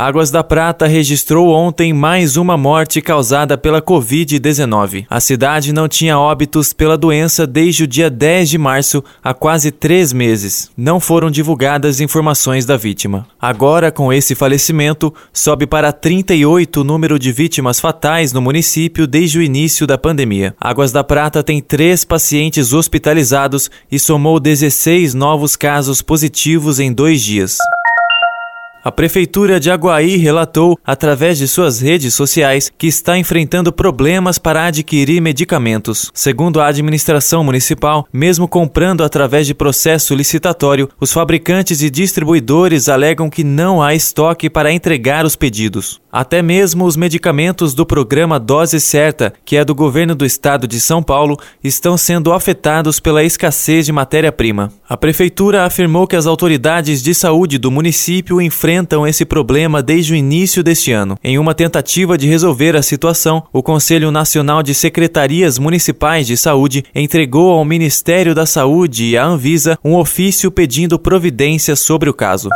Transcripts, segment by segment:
Águas da Prata registrou ontem mais uma morte causada pela Covid-19. A cidade não tinha óbitos pela doença desde o dia 10 de março, há quase três meses. Não foram divulgadas informações da vítima. Agora, com esse falecimento, sobe para 38 o número de vítimas fatais no município desde o início da pandemia. Águas da Prata tem três pacientes hospitalizados e somou 16 novos casos positivos em dois dias. A Prefeitura de Aguaí relatou, através de suas redes sociais, que está enfrentando problemas para adquirir medicamentos. Segundo a administração municipal, mesmo comprando através de processo licitatório, os fabricantes e distribuidores alegam que não há estoque para entregar os pedidos. Até mesmo os medicamentos do programa Dose Certa, que é do governo do estado de São Paulo, estão sendo afetados pela escassez de matéria-prima. A Prefeitura afirmou que as autoridades de saúde do município enfrentam enfrentam esse problema desde o início deste ano. Em uma tentativa de resolver a situação, o Conselho Nacional de Secretarias Municipais de Saúde entregou ao Ministério da Saúde e à Anvisa um ofício pedindo providências sobre o caso.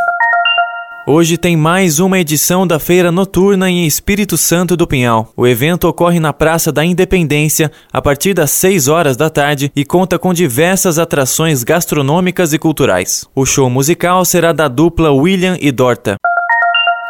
Hoje tem mais uma edição da Feira Noturna em Espírito Santo do Pinhal. O evento ocorre na Praça da Independência a partir das 6 horas da tarde e conta com diversas atrações gastronômicas e culturais. O show musical será da dupla William e Dorta.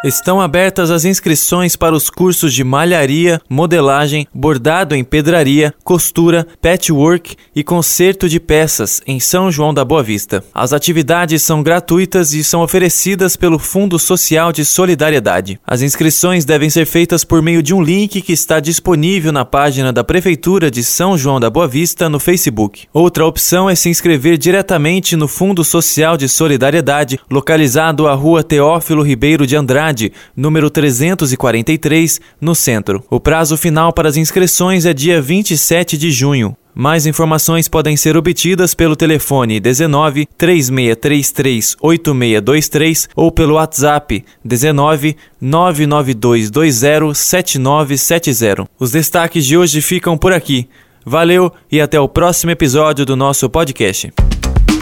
Estão abertas as inscrições para os cursos de malharia, modelagem, bordado em pedraria, costura, patchwork e conserto de peças em São João da Boa Vista. As atividades são gratuitas e são oferecidas pelo Fundo Social de Solidariedade. As inscrições devem ser feitas por meio de um link que está disponível na página da Prefeitura de São João da Boa Vista no Facebook. Outra opção é se inscrever diretamente no Fundo Social de Solidariedade, localizado à Rua Teófilo Ribeiro de Andrade número 343, no centro. O prazo final para as inscrições é dia 27 de junho. Mais informações podem ser obtidas pelo telefone 19 3633 8623 ou pelo WhatsApp 19 99220 7970. Os destaques de hoje ficam por aqui. Valeu e até o próximo episódio do nosso podcast.